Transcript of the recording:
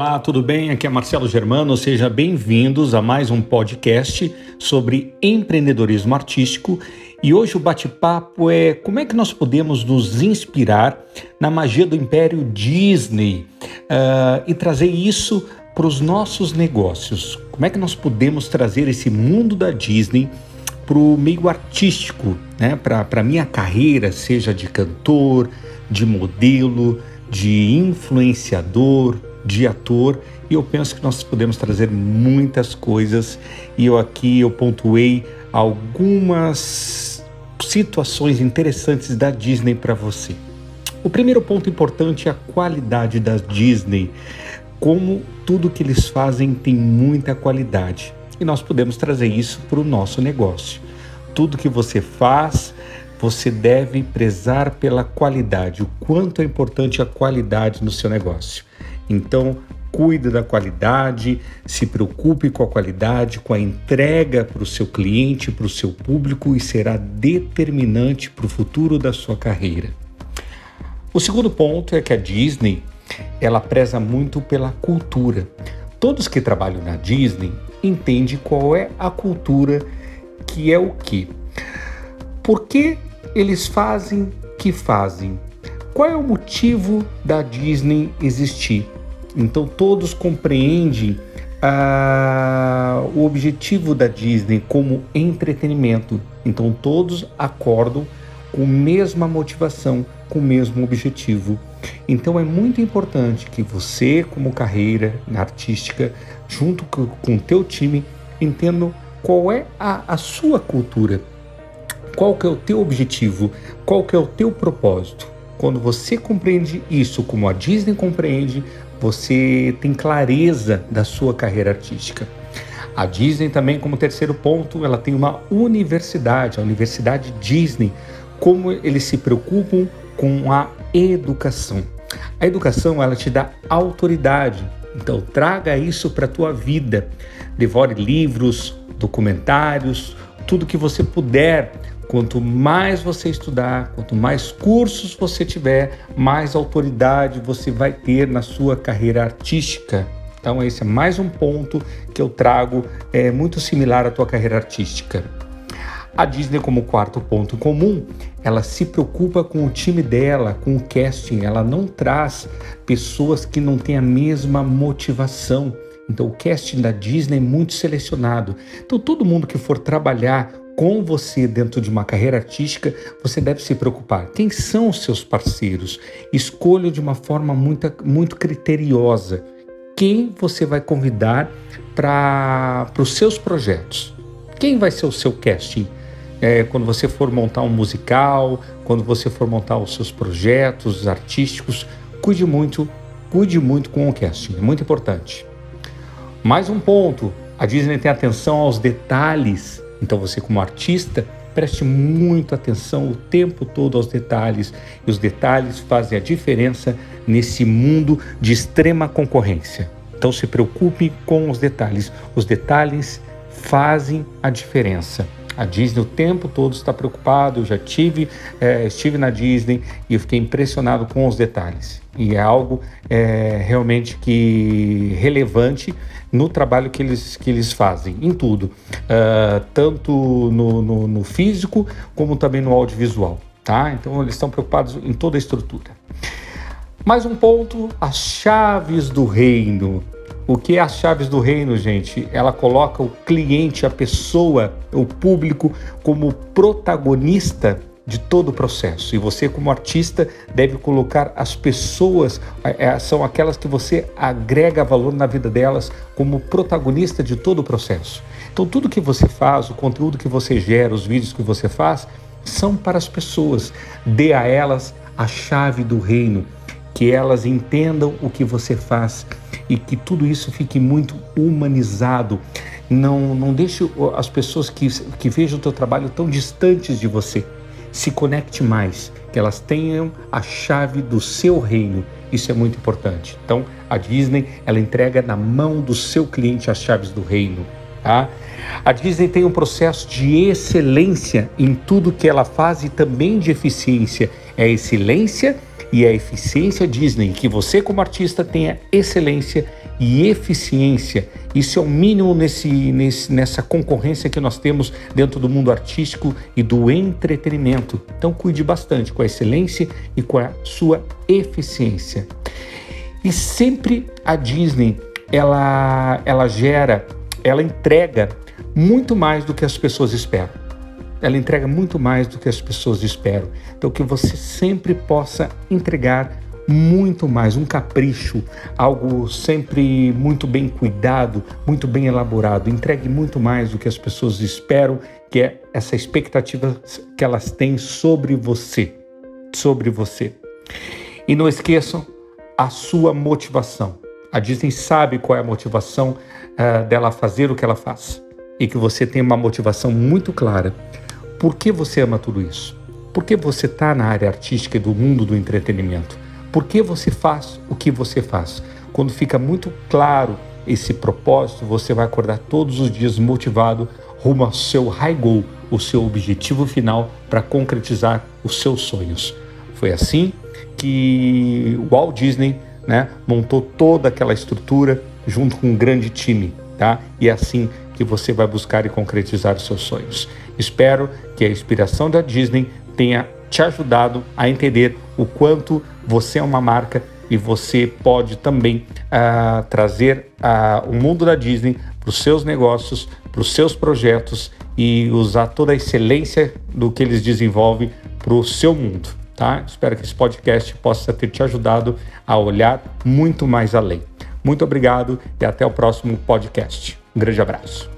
Olá, tudo bem? Aqui é Marcelo Germano. Sejam bem-vindos a mais um podcast sobre empreendedorismo artístico. E hoje o bate-papo é como é que nós podemos nos inspirar na magia do Império Disney uh, e trazer isso para os nossos negócios. Como é que nós podemos trazer esse mundo da Disney para o meio artístico, né? para a minha carreira, seja de cantor, de modelo, de influenciador, de ator, e eu penso que nós podemos trazer muitas coisas, e eu aqui eu pontuei algumas situações interessantes da Disney para você. O primeiro ponto importante é a qualidade da Disney. Como tudo que eles fazem tem muita qualidade. E nós podemos trazer isso para o nosso negócio. Tudo que você faz, você deve prezar pela qualidade, o quanto é importante a qualidade no seu negócio. Então, cuide da qualidade, se preocupe com a qualidade, com a entrega para o seu cliente, para o seu público e será determinante para o futuro da sua carreira. O segundo ponto é que a Disney ela preza muito pela cultura. Todos que trabalham na Disney entendem qual é a cultura que é o que. Por que eles fazem que fazem. Qual é o motivo da Disney existir? Então todos compreendem ah, o objetivo da Disney como entretenimento. Então todos acordam com a mesma motivação, com o mesmo objetivo. Então é muito importante que você, como carreira artística, junto com o teu time, entendam qual é a, a sua cultura qual que é o teu objetivo? Qual que é o teu propósito? Quando você compreende isso como a Disney compreende, você tem clareza da sua carreira artística. A Disney também, como terceiro ponto, ela tem uma universidade, a Universidade Disney, como eles se preocupam com a educação. A educação, ela te dá autoridade. Então, traga isso para a tua vida. Devore livros, documentários, tudo que você puder Quanto mais você estudar, quanto mais cursos você tiver, mais autoridade você vai ter na sua carreira artística. Então, esse é mais um ponto que eu trago, é muito similar à tua carreira artística. A Disney, como quarto ponto comum, ela se preocupa com o time dela, com o casting, ela não traz pessoas que não têm a mesma motivação. Então, o casting da Disney é muito selecionado. Então, todo mundo que for trabalhar com você dentro de uma carreira artística, você deve se preocupar. Quem são os seus parceiros? Escolha de uma forma muito, muito criteriosa quem você vai convidar para os seus projetos. Quem vai ser o seu casting? É, quando você for montar um musical, quando você for montar os seus projetos artísticos, cuide muito, cuide muito com o casting, é muito importante. Mais um ponto, a Disney tem atenção aos detalhes então você como artista preste muito atenção o tempo todo aos detalhes e os detalhes fazem a diferença nesse mundo de extrema concorrência. Então se preocupe com os detalhes. Os detalhes fazem a diferença. A Disney o tempo todo está preocupado. Eu já tive, é, estive na Disney e eu fiquei impressionado com os detalhes. E é algo é, realmente que relevante no trabalho que eles, que eles fazem, em tudo, uh, tanto no, no, no físico como também no audiovisual. Tá? Então eles estão preocupados em toda a estrutura. Mais um ponto: as chaves do reino. O que é as chaves do reino, gente? Ela coloca o cliente, a pessoa, o público como protagonista de todo o processo. E você, como artista, deve colocar as pessoas, é, são aquelas que você agrega valor na vida delas, como protagonista de todo o processo. Então, tudo que você faz, o conteúdo que você gera, os vídeos que você faz, são para as pessoas. Dê a elas a chave do reino, que elas entendam o que você faz e que tudo isso fique muito humanizado. Não, não deixe as pessoas que, que vejam o teu trabalho tão distantes de você se conecte mais, que elas tenham a chave do seu reino. Isso é muito importante. Então, a Disney, ela entrega na mão do seu cliente as chaves do reino, tá? A Disney tem um processo de excelência em tudo que ela faz e também de eficiência. É excelência e é eficiência Disney, que você como artista tenha excelência e eficiência. Isso é o mínimo nesse, nesse, nessa concorrência que nós temos dentro do mundo artístico e do entretenimento. Então, cuide bastante com a excelência e com a sua eficiência. E sempre a Disney ela, ela gera, ela entrega muito mais do que as pessoas esperam. Ela entrega muito mais do que as pessoas esperam. Então, que você sempre possa entregar muito mais, um capricho, algo sempre muito bem cuidado, muito bem elaborado. Entregue muito mais do que as pessoas esperam, que é essa expectativa que elas têm sobre você, sobre você. E não esqueçam a sua motivação. A Disney sabe qual é a motivação uh, dela fazer o que ela faz e que você tem uma motivação muito clara. Por que você ama tudo isso? Por que você está na área artística e do mundo do entretenimento? Por que você faz o que você faz? Quando fica muito claro esse propósito, você vai acordar todos os dias motivado rumo ao seu high goal, o seu objetivo final para concretizar os seus sonhos. Foi assim que o Walt Disney né, montou toda aquela estrutura junto com um grande time, tá? E é assim que você vai buscar e concretizar os seus sonhos. Espero que a inspiração da Disney tenha te ajudado a entender o quanto você é uma marca e você pode também uh, trazer uh, o mundo da Disney para os seus negócios, para os seus projetos e usar toda a excelência do que eles desenvolvem para o seu mundo. Tá? Espero que esse podcast possa ter te ajudado a olhar muito mais além. Muito obrigado e até o próximo podcast. Um grande abraço.